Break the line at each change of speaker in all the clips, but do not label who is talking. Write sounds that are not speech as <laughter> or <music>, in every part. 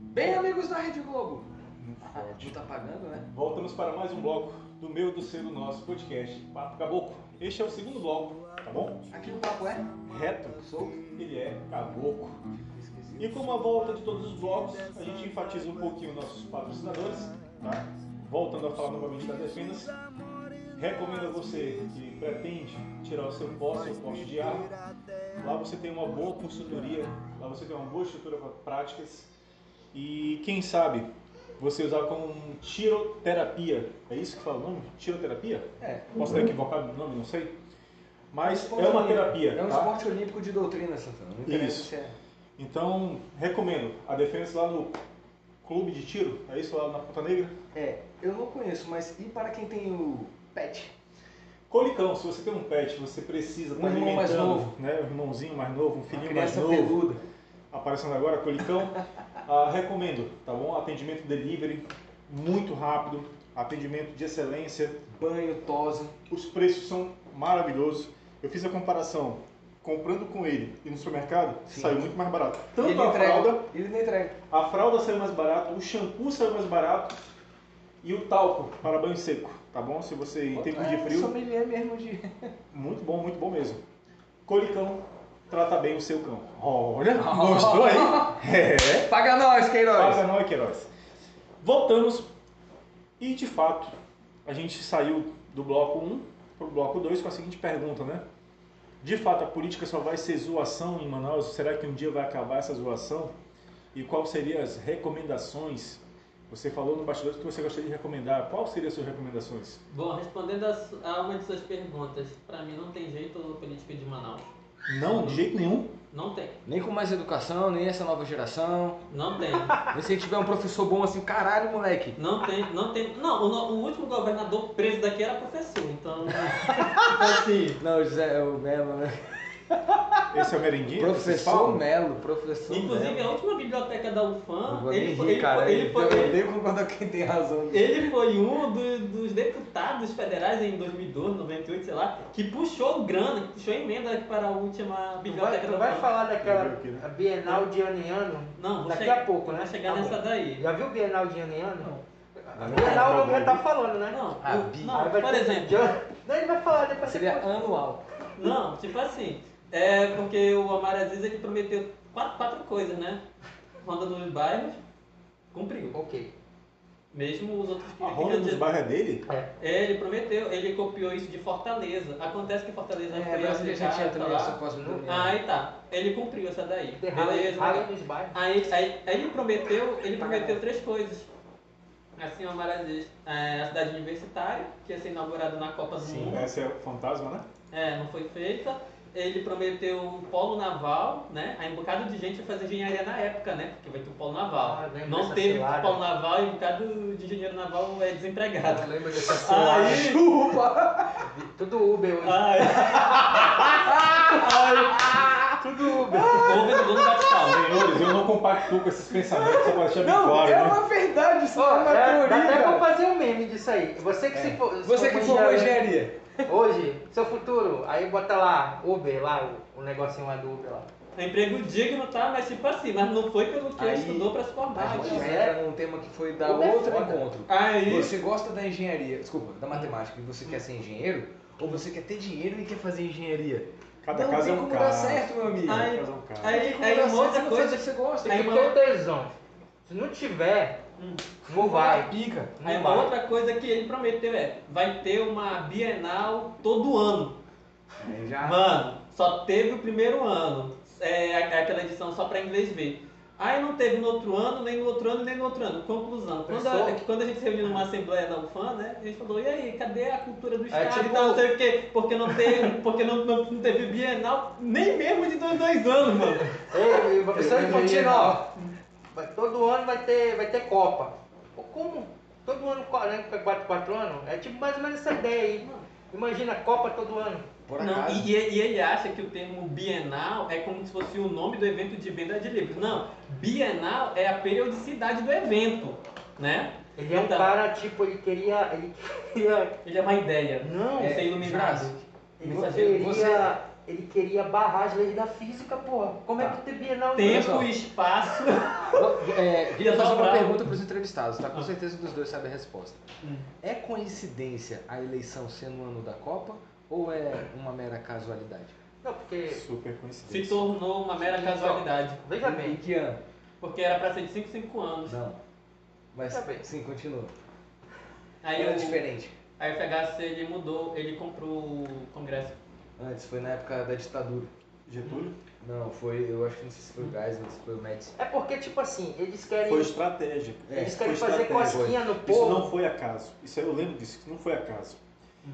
Bem, amigos da Rede Globo.
Muito
Ah, não tá pagando, né?
Voltamos para mais um bloco do meu, do seu, do nosso podcast Papo Caboclo. Este é o segundo bloco, tá bom?
Aqui no papo é?
Reto,
Solto.
ele é caboclo. E como a volta de todos os blocos, a gente enfatiza um pouquinho nossos patrocinadores, tá? Voltando a falar novamente da Defendas, recomendo a você que pretende tirar o seu posse, seu poste de arma. Lá você tem uma boa consultoria, lá você tem uma boa estrutura para práticas e quem sabe você usar como tiroterapia. É isso que fala o nome? Tiroterapia?
É.
Posso estar equivocado no nome, não sei. Mas
esporte
é uma terapia.
É um
tá?
esporte olímpico de doutrina, Santana. Não
Isso.
é.
Então, recomendo. A defesa lá no clube de tiro, é isso lá na Ponta Negra?
É, eu não conheço, mas e para quem tem o pet?
Colicão, se você tem um pet, você precisa estar
Um irmão mais novo.
né? Um irmãozinho mais novo, um filhinho mais novo.
peluda.
Aparecendo agora, Colicão. <laughs> Ah, recomendo, tá bom? Atendimento delivery, muito rápido, atendimento de excelência.
Banho, tosa.
Os preços são maravilhosos. Eu fiz a comparação comprando com ele e no supermercado,
Sim.
saiu muito mais barato. Tanto
ele
a
entrega.
fralda,
Ele não entrega.
a fralda saiu mais barato, o shampoo saiu mais barato e o talco para banho seco, tá bom? Se você em tempos de
É,
frio,
sommelier mesmo de... <laughs>
muito bom, muito bom mesmo. Colicão trata bem o seu cão. Olha, <laughs> gostou aí? <laughs> É.
Paga nós, Queiroz!
Paga nós, Queiroz. Voltamos e de fato a gente saiu do bloco 1 para o bloco 2 com a seguinte pergunta, né? De fato a política só vai ser zoação em Manaus? Será que um dia vai acabar essa zoação? E quais seriam as recomendações? Você falou no bastidor que você gostaria de recomendar. Quais seriam as suas recomendações?
Bom, respondendo a uma de suas perguntas, pra mim não tem jeito política de Manaus.
Não, de jeito nenhum.
Não tem.
Nem com mais educação, nem essa nova geração.
Não tem.
Nem se a gente tiver um professor bom assim, caralho, moleque.
Não tem, não tem. Não, o, no- o último governador preso daqui era professor, então. <laughs> tipo assim.
Não, José, é o Melo, né?
Esse é o merendinho?
Professor? Melo, professor
Inclusive,
Melo.
a última biblioteca da
Não
UFAM, ele foi,
rir,
ele,
cara.
foi, ele, foi,
eu odeio quando quem tem razão.
ele foi um do- dos deputados federais em 2012, 98, sei lá, que puxou grana, que puxou emenda para a última
Tu vai,
biblioteca
tu
da
vai
UFAM.
falar daquela
aqui, né?
a Bienal de ano em ano?
Não,
Daqui
chegar,
a pouco, né?
Vou chegar
Tá
nessa
bom.
daí.
Já viu Bienal de ano em ano?
Não.
A Bienal não já tá falando, né?
Não,
Ah, bi.
não,
vai
por exemplo.
Não, ele vai falar depois.
Seria anual.
Não, tipo assim, é porque o Omar Aziz ele prometeu quatro, quatro coisas, né? Ronda nos bairros, cumpriu.
Ok.
Mesmo os outros que
A ronda dos bairros é dele?
É, ele prometeu, ele copiou isso de Fortaleza. Acontece que Fortaleza
É,
foi
Brasília já tinha também essa
lá.
pós-pandemia.
Aí tá, ele cumpriu essa daí. Beleza,
nos bairros.
Aí, aí, aí ele prometeu, ele prometeu três coisas. Assim, o Omar Aziz, é, a cidade universitária, que ia ser inaugurada na Copa do Mundo.
Essa é o fantasma, né?
É, não foi feita. Ele prometeu um polo naval, né? Aí um bocado de gente vai fazer engenharia na época, né? Porque vai ter o polo naval.
Ah, lembro
não teve
cilada.
polo naval e um bocado de engenheiro naval é desempregado.
Não lembra dessa cena?
Aí, <laughs> <laughs>
Tudo Uber hoje.
aí, <laughs>
Tudo Uber.
o vendedor não bate palma.
Senhores, eu não compactuo com esses pensamentos, só para deixar bem
Não,
claro,
é
né?
uma verdade, isso
Ó,
é uma
é, dá
teoria.
até pra fazer um meme disso aí. Você que se for. se
Você que
for
formou engenharia.
Hoje, seu futuro, aí bota lá, Uber, lá, o, o negocinho lá do Uber lá.
É emprego digno, tá? Mas tipo assim, mas não foi pelo que
Aí,
estudou pra se
A
formar.
gente
então.
já
é.
entra num tema que foi da
é
outro
foda.
encontro.
Aí,
Você gosta da engenharia, desculpa, da matemática, e você quer ser engenheiro? Ou você quer ter dinheiro e quer fazer engenharia?
Cada
não
caso
tem
é um
como
caso.
dar certo, meu amigo.
Aí-
Cada caso é um caso.
aí, aí
dar
uma outra
não
coisa.
que você gosta.
Aí uma-
ter tesão. Se não tiver,
Hum.
não vai.
Pica.
Não
Aí uma
vai.
outra coisa que ele prometeu é, vai ter uma Bienal todo ano.
Aí já.
Mano, só teve o primeiro ano. É aquela edição só pra inglês ver. Aí não teve no outro ano, nem no outro ano, nem no outro ano. Conclusão. Quando a, é que quando a gente se reuniu numa assembleia da UFAM, né? A gente falou, e aí, cadê a cultura do Estado?
tipo-
e tal, não sei o quê. Porque não teve, porque não, não, não teve Bienal, nem mesmo de dois, dois anos, mano.
Ei, professor de. Vai, todo ano vai ter, vai ter Copa. Como? Todo ano, 40, 4, 4 anos? É tipo mais ou menos essa ideia aí. Imagina Copa todo ano.
Por
Não,
acaso.
e, e ele acha que o termo bienal é como se fosse o nome do evento de venda de livros. Não, bienal é a periodicidade do evento, né?
Ele é um
Então,
cara, tipo, ele queria. Ele queria.
Ele é uma ideia.
Não,
é ser iluminado.
ele
Você-
queria
você-
ele queria barrar as leis da física, porra. Como é
Tá.
que tem Bienal em
Tempo e espaço.
É, <laughs> queria fazer uma pergunta para os entrevistados, tá? Com
Ah.
certeza um dos dois sabe a resposta.
Hum.
É coincidência a eleição ser no ano da Copa ou é uma mera casualidade?
Não, porque,
Super
Se
coincidência.
tornou uma mera casualidade.
veja
Em
bem,
que ano?
Porque era pra ser de 5 5 anos.
Não. Mas
Tá bem.
sim, continua.
Aí
Era
o,
diferente.
a FHC ele mudou, ele comprou o Congresso.
Antes, foi na época da ditadura.
Getúlio?
Não, foi, eu acho que não sei se foi o Geisel, não sei se foi o Médici.
é porque, tipo assim, eles querem,
Foi estratégia.
eles
Foi
querem fazer
estratégia.
cosquinha no
Isso
povo.
não foi acaso. Isso eu lembro disso, isso não foi acaso.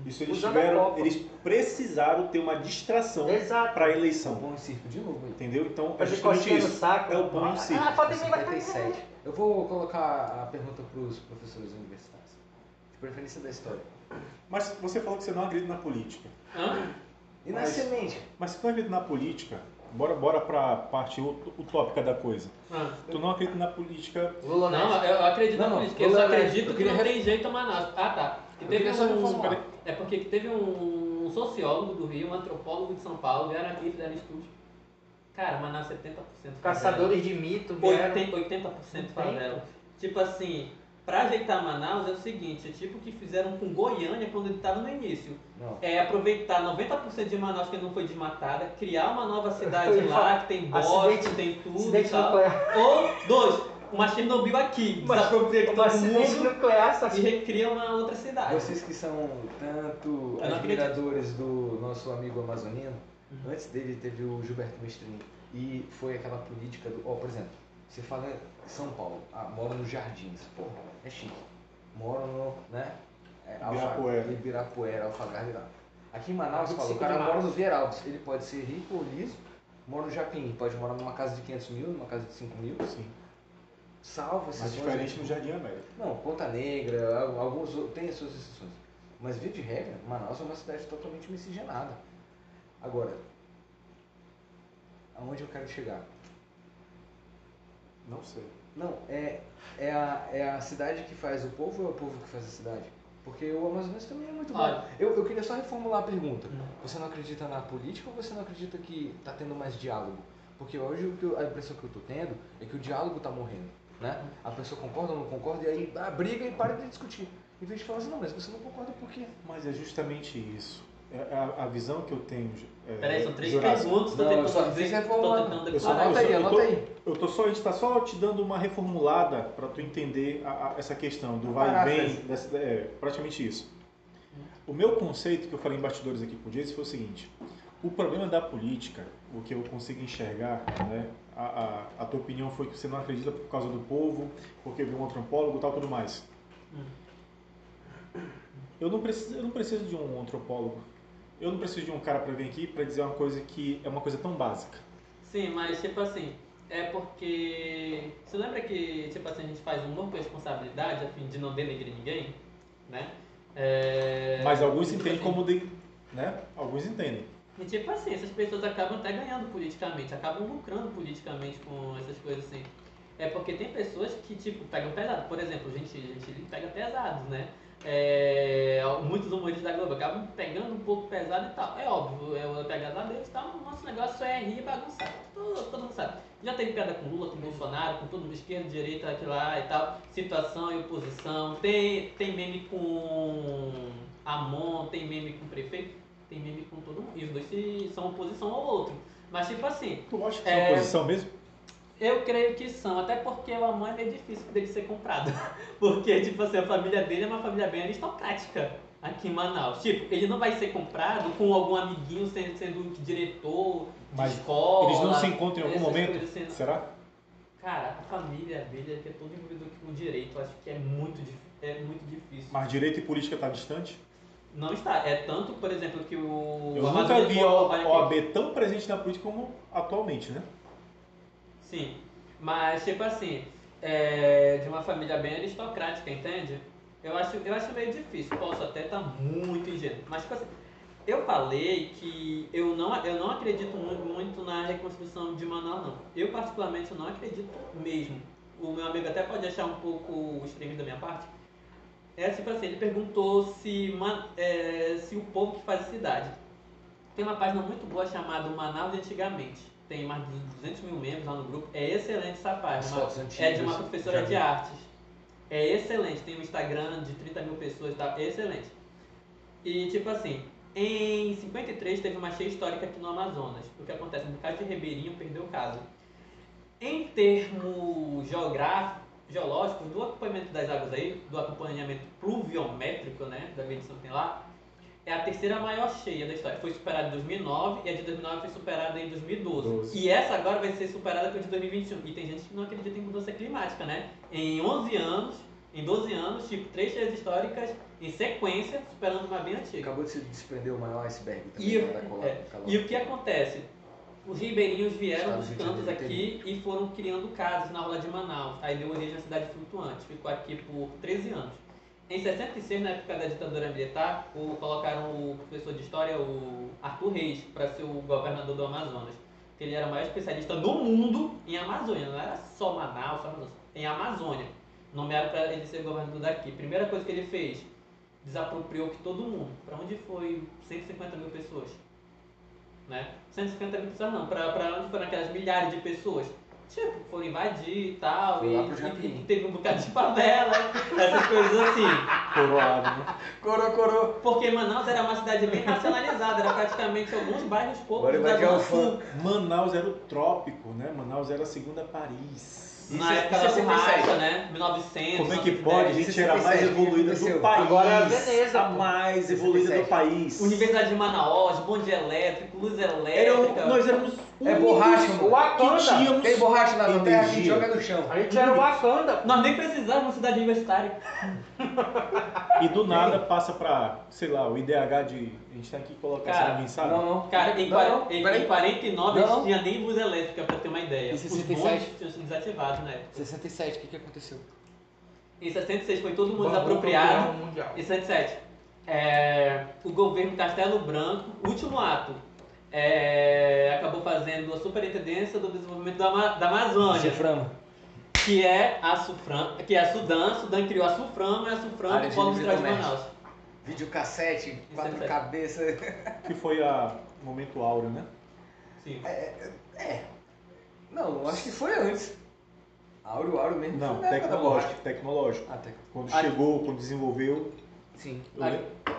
Isso eles
Usando
tiveram, eles precisaram ter uma distração para a eleição.
Pão e circo de novo?
Entendeu? Então é justamente isso.
saco.
É o pão e o circo.
Ah, pode
57. Eu vou colocar a pergunta para os professores universitários. De preferência da história.
Mas você falou que você não acredita na política.
Hã?
E na
Mas-
semente?
Mas se tu não acredita na política, bora, bora para a parte ut- utópica da coisa.
Hã?
Tu não acredita na política.
Lula
Não,
não.
eu acredito
Não,
na política. Eu
eu-
só
eu-
acredito
eu
que
queria
não
ref-
tem jeito a Manaus. Ah, tá. Que
Eu
teve
só
um...
reformular.
É porque que teve um sociólogo do Rio, um antropólogo de São Paulo, vieram aqui fizeram estudo. Cara, Manaus 70% favela.
Caçadores de mito vieram.
80%, 80% favela. Tipo assim, pra ajeitar Manaus é o seguinte, é tipo o que fizeram com Goiânia quando ele tava no início.
Não.
É aproveitar 90% de Manaus que não foi desmatada, criar uma nova <laughs> cidade lá, que tem bosque,
acidente-
tem tudo e tal.
nuclear.
Ou, dois, uma Chernobyl aqui,
Mas-
desapropria
Um
todo
acidente
mundo
nuclear, só
e recria uma outra cidade.
Vocês que são tanto
Eu não
admiradores do nosso amigo amazoniano,
Uhum.
antes dele teve o Gilberto Mestrini. E foi aquela política do. Ó, por exemplo, você fala em São Paulo, ah, mora nos Jardins, pô, é chique. Mora no, né? É, Alfa-
Ibirapuera.
Ibirapuera, Alphagarde lá. Aqui em Manaus, fala, o cara mora
março.
no Vieralves. Ele pode ser rico ou liso, mora no Japim, pode morar numa casa de 500 mil, numa casa de 5 mil.
Sim.
Salva esses
Mas diferente no Jardim América.
Não, Ponta Negra, al- alguns outros- tem as suas exceções. Mas via de regra, Manaus é uma cidade totalmente miscigenada. Agora, aonde eu quero chegar?
Não sei.
Não, é, é, a, é a cidade que faz o povo ou é o povo que faz a cidade? Porque o Amazonas também é muito bom. Eu, eu queria só reformular a pergunta.
Hum.
Você não acredita na política ou você não acredita que está tendo mais diálogo? Porque hoje o que eu- a impressão que eu estou tendo é que o diálogo está morrendo. Né? A pessoa concorda ou não concorda e aí ah, briga e para de discutir. Em vez de falar assim, não, mas você não concorda por quê?
Mas é justamente isso. É a, a visão que eu tenho. É,
Peraí, são três
Jurássico.
perguntas,
Não, eu
tentando
só
tô tentando
Eu só-.
Anota aí, anota aí.
Eu tô só, a gente está só te dando uma reformulada para tu entender a- a- essa questão do vai e vem, dessa- é, praticamente isso. O meu conceito que eu falei em bastidores aqui com o Jason foi o seguinte: o problema da política, o que eu consigo enxergar, né? A, a, a tua opinião foi que você não acredita por causa do povo, porque viu um antropólogo e tal, tudo mais. Eu não preciso, eu não preciso de um antropólogo. Eu não preciso de um cara para vir aqui para dizer uma coisa que é uma coisa tão básica.
Sim, mas tipo assim, é porque. Você lembra que, tipo assim, a gente faz humor com responsabilidade a fim de não denegrir ninguém? Né? É...
Mas alguns
tipo
entendem
assim,
como de, né? Alguns entendem.
E tipo assim, essas pessoas acabam até ganhando politicamente, acabam lucrando politicamente com essas coisas assim. É porque tem pessoas que, tipo, pegam pesado. Por exemplo, gente, gente pega pesados, né? É, muitos humoristas da Globo acabam pegando um pouco pesado e tal. É óbvio, é a pegada deles e tal. Nosso negócio é rir e bagunçar. Todo, todo mundo sabe. Já tem piada com Lula, com Bolsonaro, com todo mundo, esquerda, direita, aqui lá e tal. Situação e oposição. Tem, tem meme com Amon, tem meme com prefeito, tem meme com todo mundo. E os dois se, são oposição ao outro. Mas tipo assim,
Tu acha que
É.
é oposição mesmo?
eu creio que são, até porque o Amon é meio difícil dele ser comprado. <laughs> Porque, tipo assim, a família dele é uma família bem aristocrática aqui em Manaus. Tipo, ele não vai ser comprado com algum amiguinho sendo, sendo diretor de
Mas
escola.
Eles não se encontram em algum momento?
coisas assim.
Será?
Cara, a família dele é que é todo envolvido com direito. Eu acho que é muito, é muito difícil.
Mas direito e política tá distante?
Não está. É tanto, por exemplo, que o.
Eu nunca vi a. OAB tão presente na política como atualmente, né?
Sim, mas tipo assim, é, de uma família bem aristocrática, entende? Eu acho, eu acho meio difícil, posso até estar muito ingênuo, mas tipo assim, eu falei que eu não, eu não acredito mu- muito na reconstrução de Manaus, não. Eu particularmente não acredito mesmo. O meu amigo até pode achar um pouco extremo da minha parte. É tipo assim, ele perguntou se, é, se o povo que faz a cidade. Tem uma página muito boa chamada Manaus de Antigamente. Tem mais de 200 mil membros lá no grupo. É excelente essa página. É
antigas.
de uma professora de artes. É excelente. Tem um Instagram de 30 mil pessoas e tal. É excelente. E tipo assim, em 53 teve uma cheia histórica aqui no Amazonas. O que acontece? Um bocado de ribeirinho perdeu casa. Em termos geográficos, geológicos, do acompanhamento das águas aí, do acompanhamento pluviométrico, né, da medição que tem lá, é a terceira maior cheia da história. Foi superada em 2009 e a de 2009 foi superada em 2012.
Doze.
E essa agora vai ser superada pela de 2021. E tem gente que não acredita em mudança climática, né? Em 11 anos, em 12 anos, tipo, três cheias históricas em sequência, superando uma bem antiga.
Acabou de se desprender o maior iceberg também
E,
lá da
é, e o que acontece? Os ribeirinhos vieram dos cantos aqui e foram criando casas na orla de Manaus. Aí deu origem à cidade flutuante. Ficou aqui por 13 anos. Em 66, na época da ditadura militar, o- colocaram o professor de história, o Arthur Reis, para ser o governador do Amazonas. Ele era o maior especialista no mundo em Amazônia. Não era só Manaus, só Amazonas, em Amazônia. Nomearam para ele ser governador daqui. Primeira coisa que ele fez, desapropriou que todo mundo. Para onde foi 150 mil pessoas? Né? 150 mil pessoas não, para onde foram aquelas milhares de pessoas? Tipo, foram invadir e tal,
Foi
e, e- e teve um bocado de favela, essas coisas assim.
Coroado, né?
Coro, coro.
Porque Manaus era uma cidade bem racionalizada, era praticamente alguns bairros poucos
Agora
da Zona Sul.
Manaus era o trópico, né? Manaus era a segunda Paris.
Na época da
67.
borracha, né? 1900,
Como é que
1910.
pode? A gente era a mais
67, o que
evoluída do país.
Agora é a Veneza,
A mais evoluída do
67.
país.
Universidade de Manaus, bonde elétrico, luz
Era,
elétrica.
nós éramos
É borracha,
O. Wakanda.
Tem borracha na terra, a gente joga no chão.
A gente era o Wakanda.
Nós nem precisávamos de uma cidade universitária.
E do nada passa pra, sei lá, o IDH de. A gente tem que colocar
Cara,
essa mensagem.
Não, não.
Cara, em,
Não, não,
em- em 49
Não,
não,
não.
tinha nem luz elétrica, pra ter uma ideia.
Em
Os
67?
bondes tinham sido desativados na época.
67, o que, que aconteceu?
Em 66 foi todo mundo desapropriado. Em 77, é, o governo Castelo Branco, último ato, é, acabou fazendo a superintendência do desenvolvimento da, da Amazônia,
Ciframa.
Que é a Sufram, que é a Sudan, Sudan criou a Suframa e a Suframa o Polo Industrial de. Manaus.
Videocassete, quatro
67.
cabeças.
Que foi a momento áureo, né?
Sim.
Não, acho que foi antes. Áureo, áureo mesmo.
Não,
foi na da
tecnológico, tecnológico.
borracha. Ah, tec-
Quando chegou, quando desenvolveu.
Sim.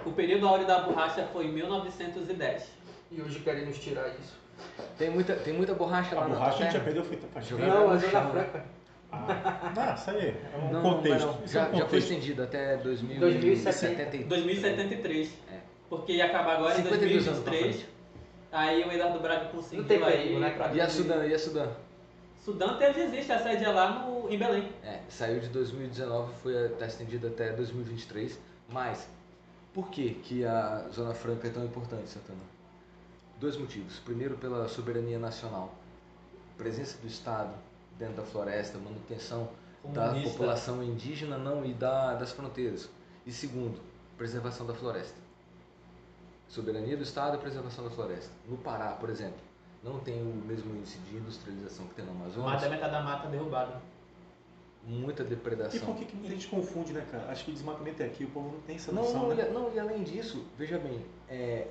O período áureo da borracha foi em 1910.
E hoje querem nos tirar isso.
Tem muita, tem muita borracha
A
lá na
borracha a gente já perdeu feita pra
Jogar
Não,
no
a Zona
chão, né?
Franca.
Ah, não, isso aí é um
Não,
contexto.
não, não.
Isso é
Já,
um
já foi
contexto.
estendido até
2070.
2073.
2073.
É.
Porque ia acabar agora em
52 anos pra
2023.
frente.
Aí o Eduardo Braga conseguiu
Não tem
aí
né,
E a Sudã, e a Sudã?
Sudã até existe, a sede é lá no, em Belém.
É, saiu de 2019, foi está estendida até 2023. Mas, por que, que a Zona Franca é tão importante, Santana? Dois motivos. Primeiro, pela soberania nacional. Presença do Estado dentro da floresta, manutenção da
Comunista.
população indígena não e da, das fronteiras. E segundo, preservação da floresta. Soberania do Estado e preservação da floresta. No Pará, por exemplo, não tem o mesmo índice de industrialização que tem no
Mais
Amazonas.
da metade da mata derrubada.
Muita
E
depredação.
por que, que muita gente confunde, né, cara? Acho que desmatamento é aqui, o povo não tem essa
Não,
noção,
não,
né?
e, não, e além disso, veja bem, é,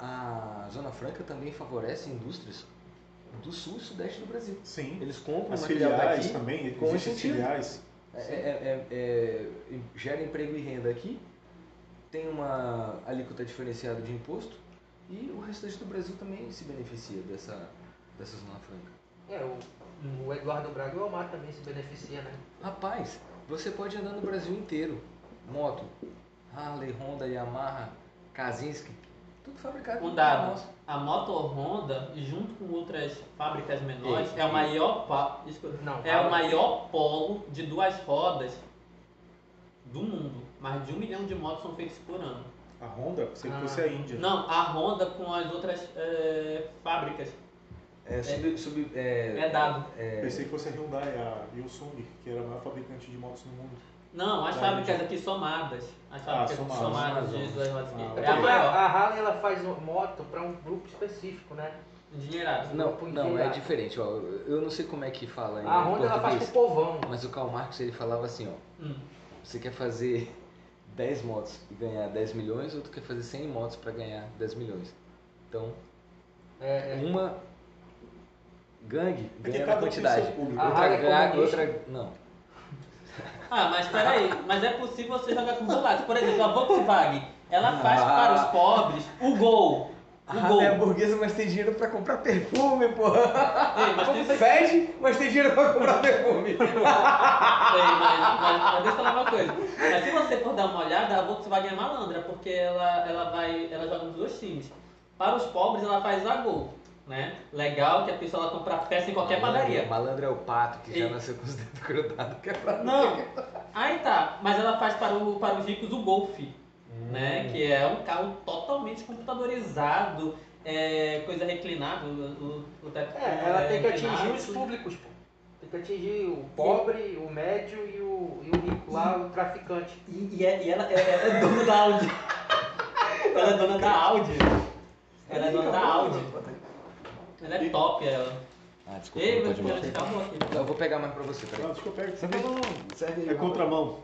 a Zona Franca também favorece indústrias do sul e sudeste do Brasil.
Sim.
Eles compram
As
material
filiais
daqui,
também,
com incentivo.
filiais.
é, é- é- é- gera emprego e renda aqui, tem uma alíquota diferenciada de imposto e o restante do Brasil também se beneficia dessa, dessa Zona Franca.
É, o, o Eduardo Braga e o Omar também se beneficia, né?
Rapaz, você pode andar no Brasil inteiro, moto, Harley, Honda, Yamaha, Kazinski, tudo fabricado
Um dado, a Moto Honda, junto com outras fábricas menores,
Ei,
é o maior, pa- desculpa,
Não,
é o maior polo de duas rodas do mundo. Mais de um milhão de motos são feitas por ano.
A Honda, pensei que
Ah.
fosse a Índia.
Não, a Honda com as outras eh, fábricas.
É, sub, sub, é,
É dado.
é,
Pensei que fosse a Hyundai, a Hyosung, que era a maior fabricante de motos no mundo.
Não, as fábricas aqui somadas. As
Ah,
fábricas
somadas,
somadas
somadas.
rodas.
Ah,
é
É
a
porque
maior.
a Harley ela faz moto para um grupo específico, né?
Endinheirado.
Não,
grupo
não, é
integrado.
diferente. Ó, eu não sei como é que fala em
A Honda ela faz pro povão.
mas o Karl Marx ele falava assim, ó,
Hum.
você quer fazer 10 motos e ganhar 10 milhões ou tu quer fazer 100 motos para ganhar 10 milhões? Então,
É, é.
uma gangue
Porque
ganha na
um
quantidade. Outra
é
gangue, outra. Não.
Ah, mas peraí, mas é possível você jogar com os dois lados. Por exemplo, a Volkswagen, ela faz
Ah.
para os pobres o gol. O
Ah,
gol.
é burguesa, mas tem dinheiro pra comprar perfume, porra.
Ei, mas tem, <laughs>
Fede, mas tem dinheiro pra comprar perfume. <laughs>
mas, mas, mas deixa eu falar uma coisa. Mas se você for dar uma olhada, a Volkswagen é malandra, porque ela, ela vai. Ela joga nos dois times. Para os pobres ela faz a gol. Né? Legal que a pessoa ela compra peça em qualquer padaria.
Malandro é o pato que já
E-
nasceu com os dedos grudados, que é pra
Não, aí tá, mas ela faz para, o, para os ricos o Golf,
Hum.
né? Que é um carro totalmente computadorizado, é, coisa reclinável, o, o teto
É, ela tem que atingir os públicos, pô. Tem que atingir o pobre, o médio e o, e o rico lá, o traficante.
E, e, é- e ela, ela é dona da Audi. ela é dona da Audi. Ela é dona da Audi. Ela é top, ela.
Ah, desculpa,
Ei,
não pode
aqui.
Eu vou pegar mais pra você,
Não,
peraí.
deixa que eu pego.
Serve aí, serve aí.
É contramão.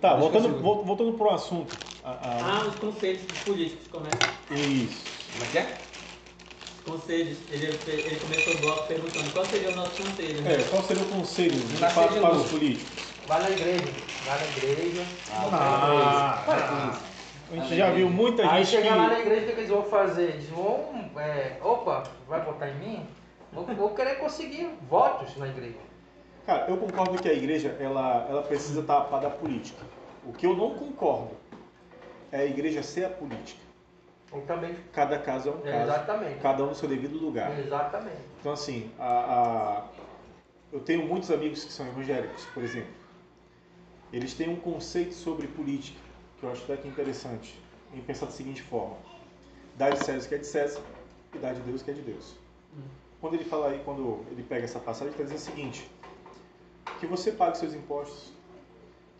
Tá,
Deixa
voltando, voltando pro assunto. A- a-
Ah, os conselhos políticos começam.
Isso.
Como é que é?
Conselhos, ele, ele começou o bloco perguntando qual seria o nosso conselho. né?
É, qual seria o conselho para
novo.
os políticos?
Vai na igreja, vai na igreja.
Ah,
Para com isso.
A gente já viu muita
Aí
gente
chegar lá na
que.
igreja, o que que eles vão fazer? Eles vão, é, opa, vai votar em mim? Vou, vou querer conseguir votos na igreja.
Cara, eu concordo que a igreja ela, ela precisa estar a par da política. O que eu não concordo é a igreja ser a política.
Eu também,
Cada caso é um caso,
exatamente.
cada um no seu devido lugar.
Exatamente.
Então, assim, a, a- eu tenho muitos amigos que são evangélicos, por exemplo. Eles têm um conceito sobre política que eu acho até que interessante. Em pensar da seguinte forma: dá de César que é de César e dá de Deus que é de Deus. Quando ele fala aí, quando ele pega essa passagem, ele está dizendo o seguinte: que você pague seus impostos,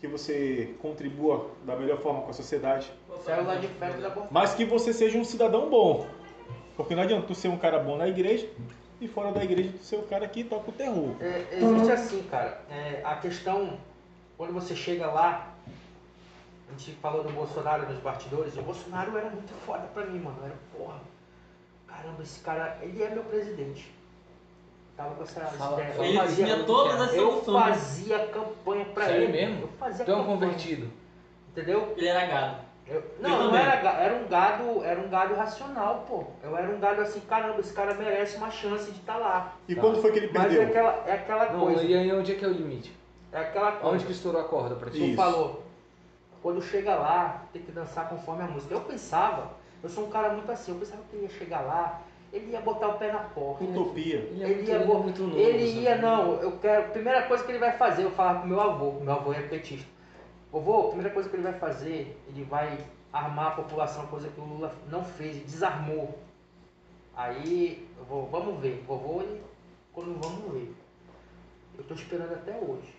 que você contribua da melhor forma com a sociedade, mas que você seja um cidadão bom. Porque não adianta tu ser um cara bom na igreja e fora da igreja tu ser o cara que toca o terror.
É, existe assim, cara. É, a questão, quando você chega lá, a gente falou do Bolsonaro nos bastidores, o Bolsonaro era muito foda pra mim, mano. Era porra. Caramba, esse cara, ele é meu presidente. Tava com essa
Fala-
ideia.
Ele
fazia,
tinha todas as
eu
soluções.
fazia campanha pra
Sério
ele.
mesmo?
Eu fazia
Tu é um
campanha.
convertido.
Entendeu?
Ele era gado.
Eu-
Eu
não, não
também.
era, era um gado, era um gado racional, pô. Eu era um gado assim, caramba, esse cara merece uma chance de estar lá.
E
Tá.
quando foi que ele
Mas é
perdeu?
aquela, é aquela
Não,
coisa.
e aí onde é que é o limite?
É aquela coisa.
Onde que estourou a corda pra ti?
Tu falou, quando chega lá, tem que dançar conforme a música. Eu pensava, eu sou um cara muito assim, eu pensava que ele ia chegar lá, ele ia botar o pé na porta.
Utopia.
Ele é
Ele
muito,
ia,
ele é
bo-
muito novo.
ele
sabe?
ia, não, eu quero. Primeira coisa que ele vai fazer, eu falar com meu avô, meu avô é petista. Vovô, a primeira coisa que ele vai fazer, ele vai armar a população, coisa que o Lula não fez, desarmou. Aí, eu vou, vamos ver, vovô, ele, quando vamos ver. Eu tô esperando até hoje.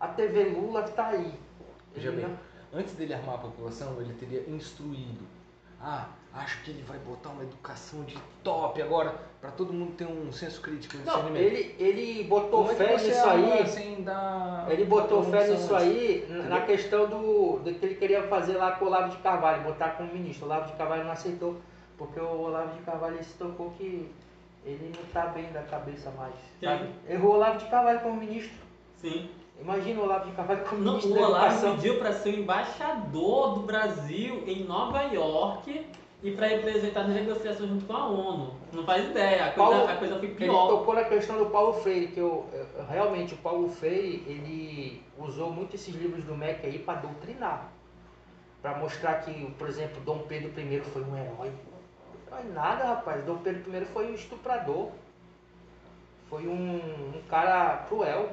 A TV Lula tá aí.
Veja
Ele
bem, antes dele armar a população, ele teria instruído. Ah, acho que ele vai botar uma educação de top agora, pra todo mundo ter um senso crítico, um
Não, ele, ele botou
Como é
fé
você
nisso aí.
sem dar
Ele botou fé nisso aí na questão do, do que ele queria fazer lá com o Olavo de Carvalho, botar como ministro. O Olavo de Carvalho não aceitou, porque o Olavo de Carvalho se tocou que ele não tá bem da cabeça mais. Sabe? Errou o Olavo de Carvalho como ministro.
Sim.
Imagina o Olavo de Carvalho como
Não,
ministro
o Olavo pediu para ser o embaixador do Brasil em Nova York e para representar as negociações junto com a ONU. Não faz ideia, a coisa,
Paulo-
a coisa foi
Ele
pior.
tocou na questão do Paulo Freire, que eu, eu- realmente o Paulo Freire ele usou muito esses livros do MEC aí para doutrinar. Para mostrar que, por exemplo, Dom Pedro I foi um herói. Não é nada, rapaz. Dom Pedro I foi um estuprador. Foi um, um cara cruel.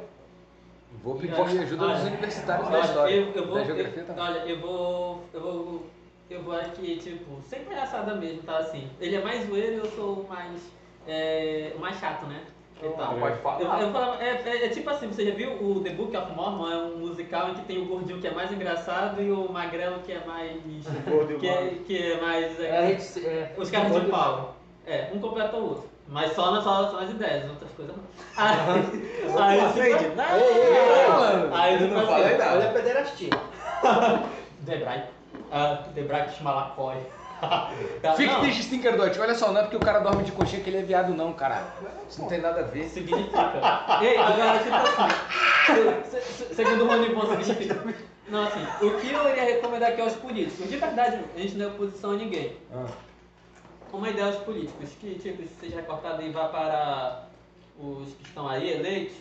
Vou pedir
Olha,
ajuda dos
olha,
universitários da
Olha,
história.
eu, eu vou,
da geografia
eu,
também.
olha, eu vou, eu vou, eu vou aqui, tipo, sem palhaçada mesmo, tá assim. Ele é mais zoeiro e eu sou o mais, é, o mais chato, né? E tal.
Pode
Eu,
falar.
eu falava, é, é- é tipo assim, você já viu o The Book of Mormon? É um musical em que tem o gordinho que é mais engraçado e o magrelo que é mais. Que, é, que é mais.
É, gente- é,
os caras de pau. É, um completa o outro. Mas só, na, só, só nas ideias, outras coisas não. Aí, aí,
Frente.
tipo,
ei, ei, mano.
Aí,
Eu
tipo
não
assim,
falei nada.
Olha a pederastia.
Debray. <laughs> Ah, Debray Schmalakoi. <laughs> Tá,
Fique
não,
triste, Stinker Dot. Olha só, não é porque o cara dorme de coxinha que ele é viado, não, caralho. Isso não tem nada a ver.
significa. Ei, agora, tipo assim, se- se- segundo o Rony Bon, significa. Não, assim, o que eu iria recomendar aqui aos políticos? De verdade, a gente não é oposição a ninguém.
Ah,
Uma ideia aos políticos, que tipo, isso seja recortado e vá para os que estão aí eleitos.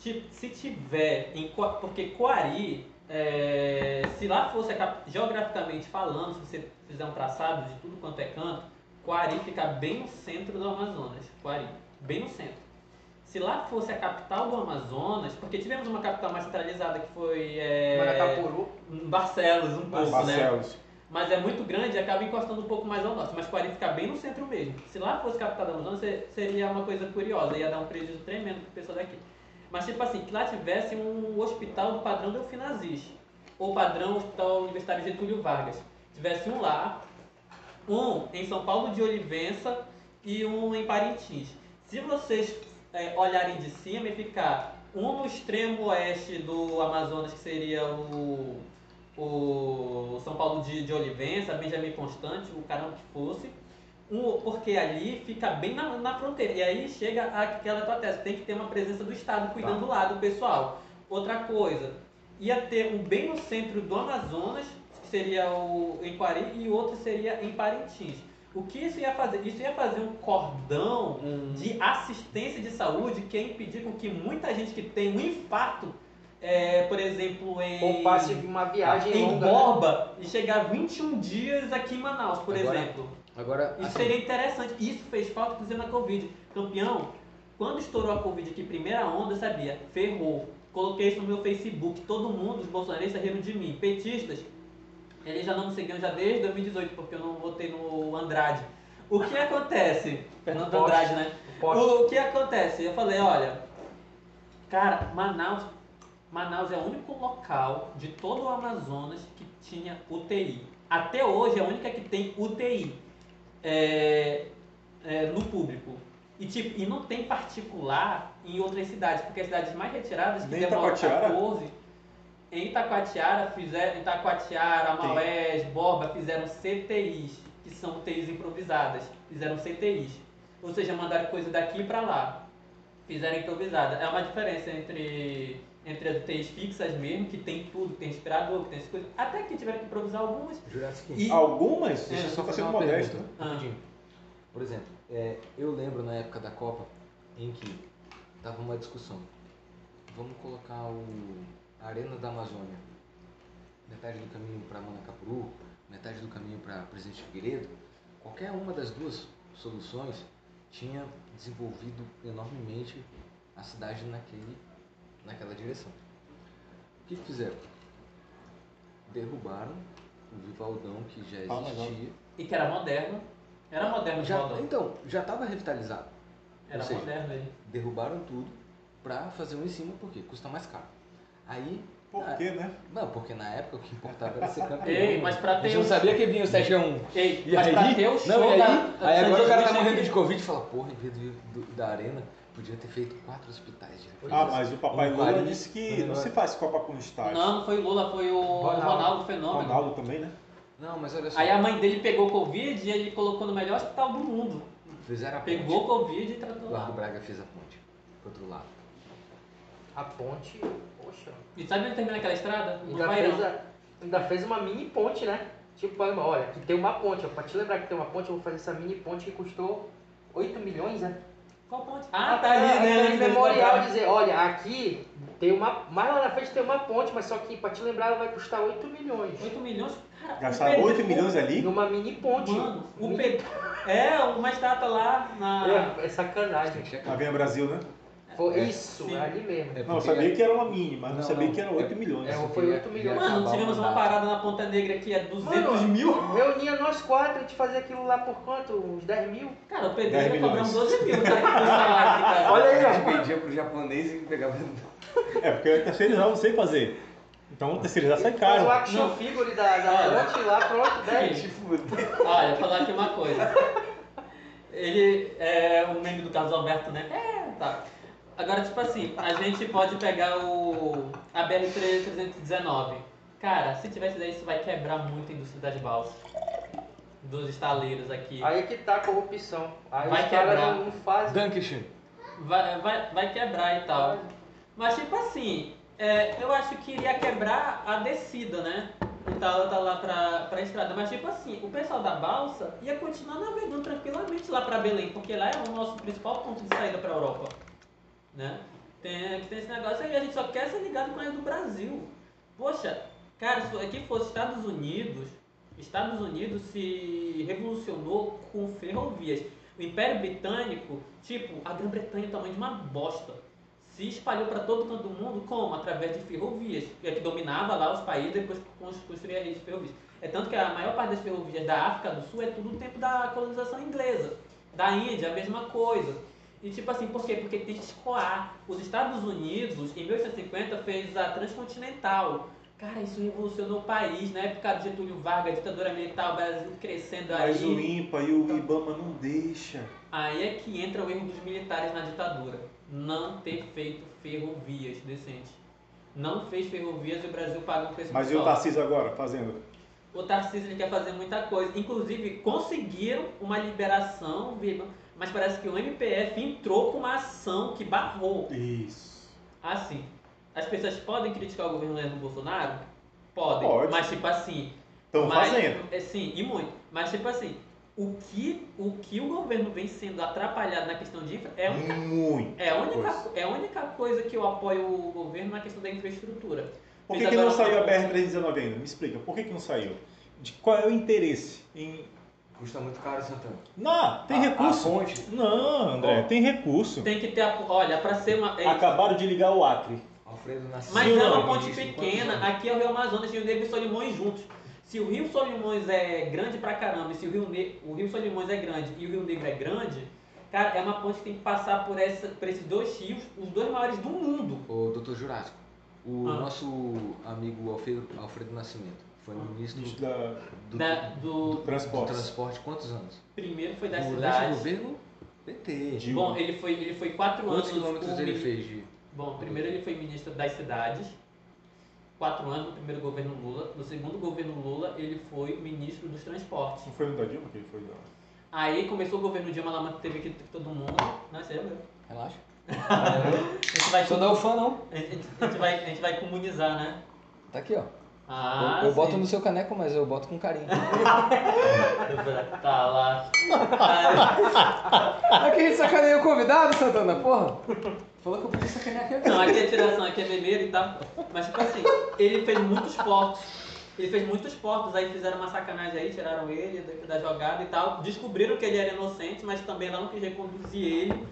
Tipo, se tiver em. Porque Coari, é, se lá fosse geograficamente falando, se você fizer um traçado de tudo quanto é canto, Coari fica bem no centro do Amazonas. Coari, bem no centro. Se lá fosse a capital do Amazonas, porque tivemos uma capital mais centralizada que foi é,
Manacapuru.
Barcelos, um pouco, né? Mas é muito grande e acaba encostando um pouco mais ao norte. Mas Coari fica bem no centro mesmo. Se lá fosse capital da Amazonas, se- seria uma coisa curiosa. Ia dar um prejuízo tremendo para pessoa daqui. Mas tipo assim, que lá tivesse um hospital do padrão Delfim Aziz. Ou padrão Hospital Universitário Getúlio Vargas. Tivesse um lá, um em São Paulo de Olivença e um em Parintins. Se vocês é, olharem de cima e ficar um no extremo oeste do Amazonas, que seria o, o São Paulo de, de Olivença, Benjamin Constante, o caramba que fosse, um, porque ali fica bem na, na fronteira. E aí chega aquela tua tese, tem que ter uma presença do Estado cuidando lá do pessoal. Outra coisa, ia ter um bem no centro do Amazonas, que seria o em Quari, e outro seria em Parintins. O que isso ia fazer? Isso ia fazer um cordão
um-
de assistência de saúde que ia impedir com que muita gente que tem um infarto, é, por exemplo, em,
uma viagem
em
longa. né?
Borba e chegar 21 dias aqui em Manaus, por
Agora,
exemplo.
Agora,
Isso
assim,
seria interessante. Isso fez falta, inclusive, na Covid. Campeão, quando estourou a Covid aqui, primeira onda, sabia, ferrou. Coloquei isso no meu Facebook. Todo mundo, os bolsonaristas, riram de mim. Petistas, eles já não me seguiam já desde 2018, porque eu não votei no Andrade. O que acontece? Fernando. <laughs> Andrade, né?
Poste.
O que acontece? Eu falei, olha, cara, Manaus, Manaus é o único local de todo o Amazonas que tinha UTI. Até hoje é a única que tem UTI é, é, no público. E, tipo, e não tem particular em outras cidades, porque as cidades mais retiradas, que demoram
Itacoatiara?
14, em Itacoatiara fizeram, Itacoatiara, Amaués, Borba fizeram CTIs, que são UTIs improvisadas, fizeram CTIs. Ou seja, mandaram coisa daqui para lá. Fizeram improvisada. É uma diferença entre, entre as UTIs fixas mesmo, que tem tudo, que tem respirador, que tem essas coisas. Até que tiveram que improvisar algumas.
Jurassic
E,
Algumas?
É,
Você
só
tá
fazer uma
modesto.
pergunta,
Ah.
rapidinho. Por exemplo, é, eu lembro na época da Copa em que tava uma discussão. Vamos colocar o a Arena da Amazônia, metade do caminho para Manacapuru, metade do caminho para Presidente Figueiredo. Qualquer uma das duas soluções tinha desenvolvido enormemente a cidade naquele, naquela direção. O que, que fizeram? Derrubaram o Vivaldão que já
Ah,
existia.
e que era moderno. Era moderno
Já,
Valdão.
então, já estava revitalizado.
Era
ou seja,
moderno ele.
Derrubaram tudo para fazer um em cima, porque custa mais caro. Aí.
Por
ah,
quê, né?
Não, porque na época o que importava era ser <laughs> campeão.
Ei, mas pra
a gente
ter
não
um-
sabia que vinha o 7x1.
Ei,
E
mas
aí,
pra ter o show
não, e aí,
da,
aí agora o cara tá morrendo de Covid e fala, porra, em vez do, do- da arena, podia ter feito quatro hospitais. de
Ah, mas o papai
Um
Lula
Paris,
disse que não
negócio.
se faz Copa com estádio.
Não, não foi o Lula, foi o
Ronaldo.
Ronaldo, Fenômeno.
Ronaldo também, né?
Não, mas olha só.
Aí a mãe dele pegou Covid e ele colocou no melhor hospital do mundo.
Fizeram a
Pegou
ponte.
Covid e tratou
Eduardo
lá.
Braga fez a ponte. Pro outro lado.
A ponte, poxa.
E sabe onde termina aquela estrada? No
Ainda fez, a- ainda fez uma mini ponte, né? Tipo, olha, que tem uma ponte. ó, Pra te lembrar que tem uma ponte, eu vou fazer essa mini ponte que custou 8 milhões, né?
Qual ponte? Ah, tá ali, né?
Aquele
antes deles
memorial
botarem.
dizer, olha, aqui tem uma. Mais lá na frente tem uma ponte, mas só que pra te lembrar ela vai custar 8 milhões.
8 milhões? Cara, Pedro-
8 milhões ali?
Numa mini ponte.
Mano, o
Mini-.
É, uma estátua lá na...
É, é sacanagem.
Na Avenida Brasil, né?
Foi
É.
isso,
Sim.
é ali mesmo.
É
Não, eu sabia que era uma mini, mas não,
Não,
sabia
não.
que era 8 milhões.
É,
Só
foi
queria-
8
queria
milhões.
Mano, tivemos uma parada na Ponta Negra que é 200
Mano,
mil.
Reunia nós quatro, a gente fazia aquilo lá por quanto? Uns 10 mil?
Cara, o Pedro
10
ia cobrar uns
milhões.
12 mil, tá? <laughs>
Olha aí,
A
ó.
gente vendia pro japonês e pegava.
É, porque eu terceirizar eu não sei fazer. Então terceirizar sai caro.
o action
Não.
figure da, da ponte lá, pronto, 10.
Seguinte, Olha, vou falar aqui uma coisa. Ele é o meme do Carlos Alberto, né? É, tá. Agora, tipo assim, a gente pode pegar o a BR-319. Cara, se tivesse daí, isso vai quebrar muito a indústria das balsas. dos estaleiros aqui.
Aí que tá a corrupção. Aí
Vai
os
quebrar.
não, fazem.
Dankeschön.
Vai, vai, vai quebrar e tal. Mas tipo assim, é, eu acho que iria quebrar a descida, né? E tal, tá lá pra, pra estrada. Mas tipo assim, o pessoal da balsa ia continuar navegando tranquilamente lá pra Belém, porque lá é o nosso principal ponto de saída pra Europa. Né? Tem, tem esse negócio aí, a gente só quer ser ligado com as do Brasil. Poxa, cara, se aqui fosse Estados Unidos, Estados Unidos se revolucionou com ferrovias. O Império Britânico, tipo, a Grã-Bretanha é o tamanho de uma bosta. Se espalhou para todo canto do mundo como? Através de ferrovias, que é que dominava lá os países e depois cons- construía redes de ferrovias. É tanto que a maior parte das ferrovias da África do Sul é tudo do tempo da colonização inglesa. Da Índia, a mesma coisa. E tipo assim, por quê? Porque tem que escoar. Os Estados Unidos, em 1850, fez a Transcontinental. Cara, isso revolucionou o país. Na época do Getúlio Vargas, ditadura militar, o Brasil crescendo aí.
Mas o INPA e o IBAMA não deixa.
Aí é que entra o erro dos militares na ditadura. Não ter feito ferrovias decentes. Não fez ferrovias e o Brasil paga um preço
Mas e o. Tarcísio agora, fazendo?
O Tarcísio ele quer fazer muita coisa. Inclusive, conseguiram uma liberação, viva, mas parece que o MPF entrou com uma ação que barrou.
Isso.
Assim, as pessoas podem criticar o governo Leandro Bolsonaro? Podem.
Pode.
Mas, tipo assim,
Estão fazendo.
É, sim, e muito. Mas, tipo assim, o que, o que o governo vem sendo atrapalhado na questão de infra é, um,
Muito.
é, a única,
coisa.
é a única coisa que eu apoio o governo na questão da infraestrutura.
Por que, que não saiu a
uma-
BR-319 ainda? Me explica, por que, que não saiu? De qual é o interesse em.
Custa muito caro, Santana.
Não, tem
A-
recurso.
A ponte.
Não, André, tem recurso.
Tem que ter. a- Olha, pra ser uma. é-
Acabaram de ligar o Acre.
Alfredo Nascimento.
Mas
Sim,
é uma ponte pequena. Aqui é o Rio Amazonas e o Negro e Solimões juntos. Se o Rio Solimões é grande pra caramba, e se o Rio, ne... o Rio Solimões é grande e o Rio Negro é grande, cara, é uma ponte que tem que passar por, essa... por esses dois rios, os dois maiores do mundo.
O doutor Jurássico. O
Ah.
nosso amigo Alfredo, Alfredo Nascimento foi ministro
Ministro da
do,
Da-
do
do
do
transporte.
transporte quantos anos?
primeiro foi da
Durante o
cidade.
governo PT.
Dilma.
Bom, ele foi, ele foi quatro
Quantos
anos.
quilômetros
o
ele fez de...
Bom, primeiro ele foi ministro das cidades, quatro anos no primeiro governo Lula. No segundo governo Lula, ele foi ministro dos transportes.
Não foi no da Dilma que ele foi, não.
Aí começou o governo Dilma, lá manteve aqui todo mundo. Não, isso aí é meu.
Relaxa. <laughs>
A gente vai,
Sou não fã, não.
a gente, a gente vai, a gente vai comunizar, né?
Tá aqui, ó.
Ah,
eu eu boto no seu caneco, mas eu boto com carinho. <laughs>
Tá lá.
Aqui a gente sacaneia o convidado, Santana, porra. Falou que eu podia sacanear aqui
Não, aqui é tiração, aqui é vermelho e tal. Mas tipo assim, ele fez muitos portos. Ele fez muitos portos, aí fizeram uma sacanagem aí, tiraram ele da, da jogada e tal. Descobriram que ele era inocente, mas também lá não quis reconduzir ele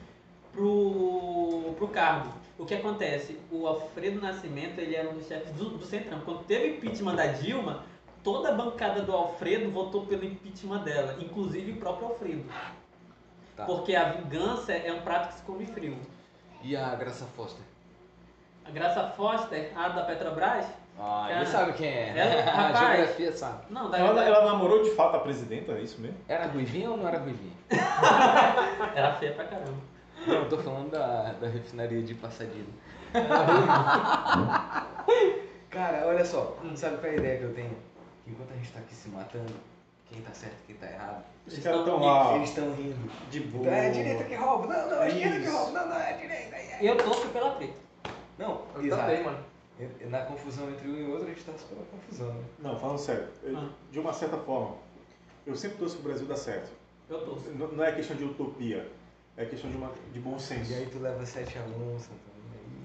pro, pro cargo. O que acontece? O Alfredo Nascimento, ele era um dos chefes do, do Centrão. Quando teve impeachment da Dilma, toda a bancada do Alfredo votou pelo impeachment dela, inclusive o próprio Alfredo.
Tá.
Porque a vingança é um prato que se come frio.
E a Graça Foster?
A Graça Foster, a da Petrobras,
Ah, ele sabe quem é.
ela- <laughs>
a
rapaz.
geografia sabe.
não, da
Ela, ela namorou de fato a presidenta, é isso mesmo?
Era ruivinha ou não era ruivinha? <laughs>
era feia pra caramba.
Não, eu tô falando da, da refinaria de Passadina. <laughs> Cara, olha só, sabe qual é a ideia que eu tenho? Que enquanto a gente tá aqui se matando, quem tá certo e quem tá errado,
Os
Eles
caras
tão
estão lá,
eles estão rindo.
de
Então
boa.
é a direita que rouba, não, não, é a esquerda que
Isso.
rouba, não, não, é a direita. é-
Eu torço pela treta.
Não,
Eu
exato.
também, mano.
E- Na confusão entre um e outro, a gente tá pela confusão, né?
Não, falando sério, eu-
Ah.
de uma certa forma, eu sempre torço pro Brasil dar certo.
Eu torço.
Não não é questão de utopia, é questão de, uma, de bom senso.
E aí tu leva 7x1, Santana.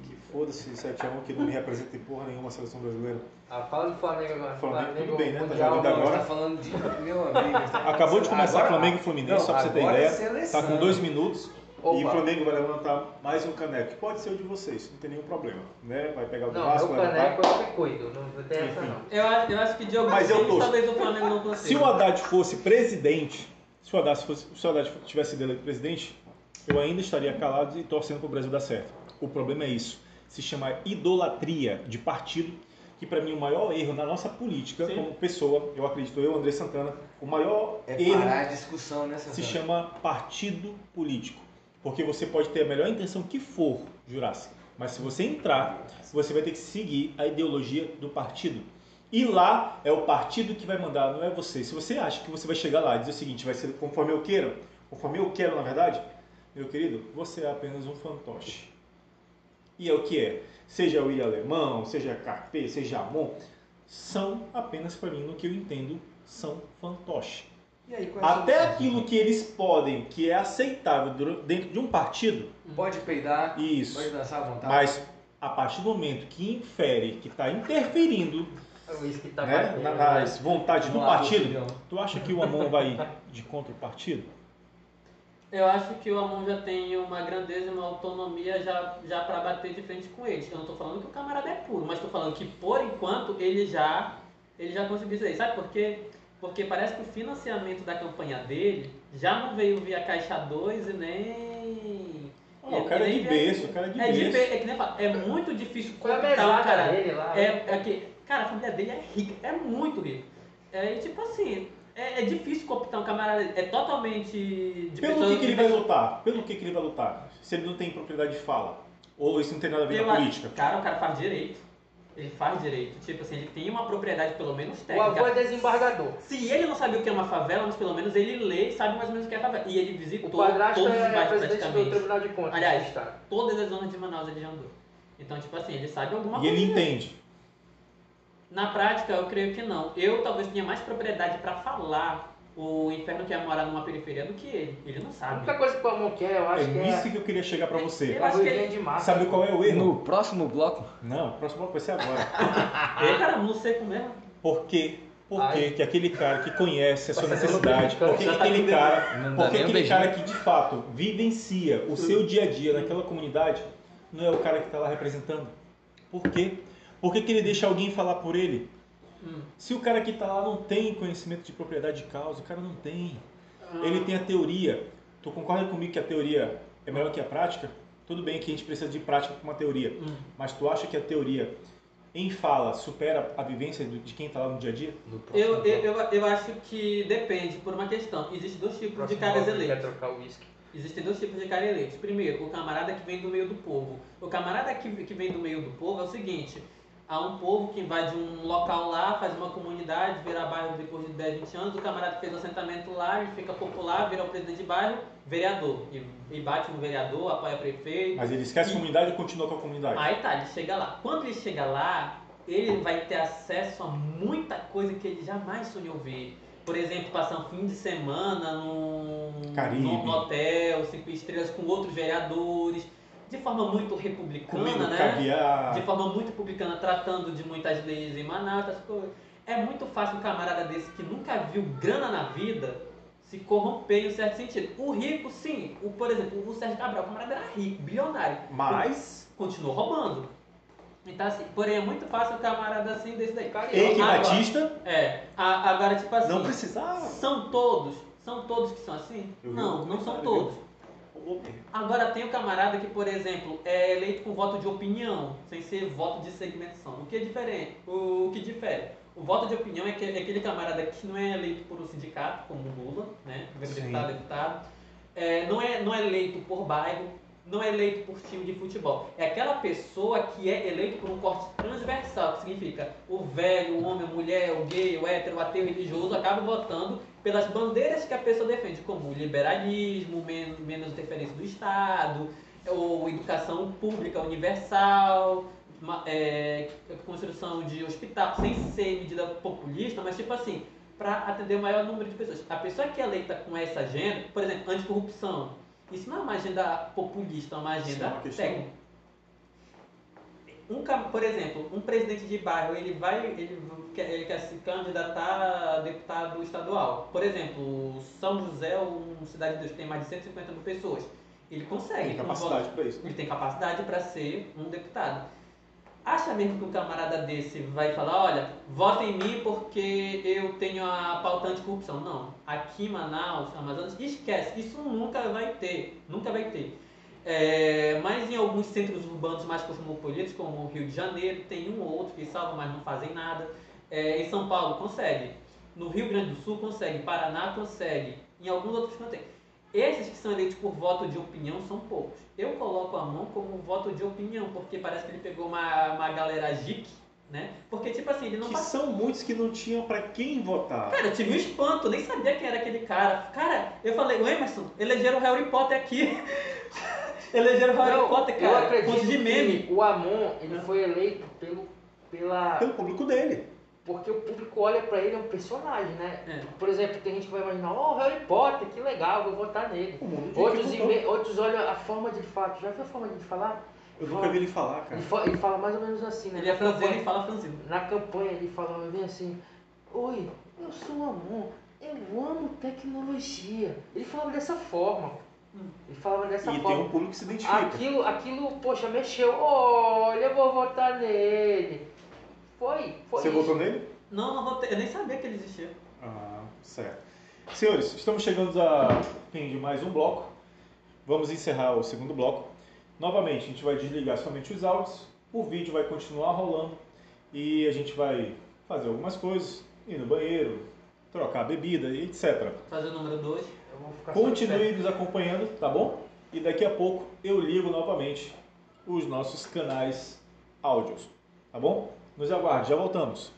Que foda-se 7x1 que não me representa em porra nenhuma a seleção brasileira.
Ah, fala do Flamengo agora.
Flamengo, tudo bem, né? Tá jogando agora. <laughs>
Você tá falando de. Meu amigo. tá
Acabou de começar
agora-
Flamengo e Fluminense,
Não,
só pra você ter
agora é
ideia.
seleção.
Tá com dois minutos e o
Opa.
Flamengo vai levantar mais um caneco, que pode ser o de vocês, não tem nenhum problema. Né? Vai pegar o do
Não,
Vasco, vai levantar.
caneco eu cuido. Não tem essa não.
Eu acho, eu acho que de alguns
Mas eu
times talvez o Flamengo não consiga.
Se o Haddad fosse presidente, se o Haddad, fosse, se o Haddad tivesse sido eleito presidente, eu ainda estaria calado e torcendo para o Brasil dar certo. O problema é isso. Se chama idolatria de partido, que para mim o maior erro na nossa política,
Sim.
como pessoa, eu acredito, eu, André Santana, o maior
É
erro
parar a discussão, né, Santana?
se chama partido político. Porque você pode ter a melhor intenção que for, Jurássica, mas se você entrar, você vai ter que seguir a ideologia do partido. E lá é o partido que vai mandar, não é você. Se você acha que você vai chegar lá e dizer o seguinte, vai ser conforme eu quero, conforme eu quero na verdade, meu querido, você é apenas um fantoche. E é o que é. Seja o I alemão, seja Carpe, seja Amon, são apenas para mim, no que eu entendo, são fantoche.
Aí, é
Até aquilo que eles podem, que é aceitável dentro de um partido,
Pode peidar,
isso.
pode dançar à vontade.
Mas a partir do momento que infere, que está interferindo
É tá
né,
batendo,
na-
né?
nas vontades do partido, tu acha que o Amon vai de contra o partido?
Eu acho que o Amon já tem uma grandeza e uma autonomia já, já para bater de frente com eles. Eu não tô falando que o camarada é puro, mas tô falando que por enquanto ele já ele já conseguiu isso aí. Sabe por quê? Porque parece que o financiamento da campanha dele já não veio via Caixa 2 e nem.
Ó, o cara é de berço, o cara é de
É, de
berço.
be- é que nem eu falo, é muito difícil um
mesada
cara.
dele lá.
É, é que, cara, a família dele é rica, é muito rica. É, e tipo assim, é, é difícil cooptar um camarada, é totalmente de
Pelo que, que ele vai lutar? Pelo que, que ele vai lutar? Se ele não tem propriedade de fala? Ou isso não tem nada a ver com política?
Cara, o cara faz direito. Ele faz direito. Tipo assim, ele tem uma propriedade pelo menos
O
técnica.
avô é desembargador.
Se ele não sabe o que é uma favela, mas pelo menos ele lê e sabe mais ou menos o que é favela. E ele
O
visitou todos os
é
bairros
presidente do
praticamente.
Tribunal de Contas
Aliás. Todas as zonas de Manaus ele já andou. Então, tipo assim, ele sabe alguma
E
coisa.
ele entende.
Na prática, eu creio que não. Eu talvez tenha mais propriedade pra falar o inferno que é morar numa periferia do que ele. Ele não
A
sabe.
única coisa que o Amon quer, eu acho
É
que é
nisso que eu queria chegar pra você.
Eu acho que ele-
de massa.
Sabe qual é o erro?
No próximo bloco,
Não, o próximo bloco vai ser agora. <laughs>
Ele, cara, não sei como é.
Por quê? Por
Ai.
que aquele cara que conhece a sua necessidade, por que
tá
aquele cara, por que aquele cara que de fato vivencia o seu dia a dia naquela comunidade não é o cara que está lá representando? Por quê? Por que, que ele deixa alguém falar por ele?
Hum.
Se o cara que está lá não tem conhecimento de propriedade de causa, o cara não tem.
Ah.
Ele tem a teoria. Tu concorda comigo que a teoria é melhor que a prática? Tudo bem que a gente precisa de prática para uma teoria,
Hum.
mas tu acha que a teoria em fala supera a vivência de quem está lá no dia a dia?
Eu, eu, eu, eu acho que depende por uma questão. Existem dois tipos de
Próximo
caras
ele quer
eleitos.
trocar o uísque.
Existem dois tipos de caras eleitos. Primeiro, o camarada que vem do meio do povo. O camarada que, que vem do meio do povo é o seguinte: há um povo que vai de um local lá, faz uma comunidade, vira bairro depois de 10, 20 anos. O camarada fez o assentamento lá, ele fica popular, vira o presidente de bairro, vereador. E, e bate no vereador, apoia prefeito.
Mas ele esquece a
E-
comunidade e continua com a comunidade.
Aí tá, ele chega lá. Quando ele chega lá, ele vai ter acesso a muita coisa que ele jamais sonhou ver. Por exemplo, passar um fim de semana num,
Caribe.
num hotel, cinco estrelas, com outros vereadores, de forma muito republicana,
Comendo
né?
caviar.
De forma muito republicana, tratando de muitas leis em Manaus. É muito fácil um camarada desse que nunca viu grana na vida se corromper em um certo sentido. O rico, sim. O, por exemplo, o Sérgio Cabral, o camarada era rico, bilionário
Mas
continuou roubando. Então, assim, porém é muito fácil o camarada assim desse daí. Agora-
Batista
É, a- agora tipo assim,
não precisava.
são todos, são todos que são assim?
Eu
Não,
um
não são todos. Agora tem o camarada que, por exemplo, é eleito com voto de opinião, sem ser voto de segmentação. O que é diferente? O, que difere? O voto de opinião é, que- é aquele camarada que não é eleito por um sindicato, como o Lula, né? Deputado, deputado. É, não, é, não é eleito por bairro, não é eleito por time de futebol. É aquela pessoa que é eleito por um corte transversal, que significa o velho, o homem, a mulher, o gay, o hétero, o ateu, o religioso, acaba votando pelas bandeiras que a pessoa defende, como liberalismo, men- menos interferência do Estado, ou educação pública universal, ma- é, construção de hospital, sem ser medida populista, mas tipo assim, para atender o maior número de pessoas. A pessoa que é eleita com essa agenda, por exemplo, anticorrupção, isso não é uma agenda populista, é uma
Isso é
agenda
uma
técnica. Um, por exemplo, um presidente de bairro, ele vai, ele quer, ele quer se candidatar a deputado estadual. Por exemplo, São José, uma cidade de Deus que tem mais de 150 mil pessoas. Ele consegue.
Tem capacidade
votos.
para isso.
Ele tem capacidade para ser um deputado. Acha mesmo que um camarada desse vai falar, olha, vota em mim porque eu tenho a pauta anticorrupção? Não. Aqui em Manaus, Amazonas, esquece. Isso nunca vai ter. Nunca vai ter. É, mas em alguns centros urbanos mais cosmopolitas, como o Rio de Janeiro, tem um ou outro que salva, mas não fazem nada. É, em São Paulo consegue. No Rio Grande do Sul consegue. Paraná consegue. Em alguns outros não tem. Esses que são eleitos por voto de opinião são poucos. Eu coloco a mão como voto de opinião, porque parece que ele pegou uma, uma galera jique, né? Porque, tipo assim, ele não
Que
passou.
são muitos que não tinham pra quem votar.
Cara, eu tive um espanto, eu nem sabia quem era aquele cara. Cara, eu falei, o Emerson, elegeram o Harry Potter aqui. <laughs> elegeram o Harry
Não,
Potter,
eu
cara.
acredito
Fonte de meme.
que o Amon ele
Não.
foi eleito pelo, pela,
Pelo público dele.
Porque o público olha pra ele é um personagem, né?
É.
Por exemplo, tem gente que vai imaginar, oh, Harry Potter, que legal, vou votar nele. Outros, ime- outros olham a forma de falar. Já viu a forma de ele falar?
Eu nunca vi ele falar, cara.
Ele, fa- ele fala mais ou menos assim, né?
Ele é franzino
campanha-
e fala franzino.
Na campanha ele fala bem assim, Oi, eu sou o Amon, eu amo tecnologia. Ele falava dessa forma.
Hum.
Ele falava dessa
E tem
forma.
um público que se identifica.
Aquilo, aquilo, poxa, mexeu. Olha, eu vou votar nele. Foi, foi
Você
isso.
votou nele?
Não, não votei. Eu nem sabia que ele existia.
Ah, certo. Senhores, estamos chegando a fim de mais um bloco. Vamos encerrar o segundo bloco. Novamente, a gente vai desligar somente os áudios. O vídeo vai continuar rolando e a gente vai fazer algumas coisas, ir no banheiro, trocar bebida, e etc.
Fazer o número 2.
Eu vou ficar só de
Continue nos acompanhando, tá bom? E daqui a pouco eu ligo novamente os nossos canais áudios, tá bom? Nos aguarde, já voltamos.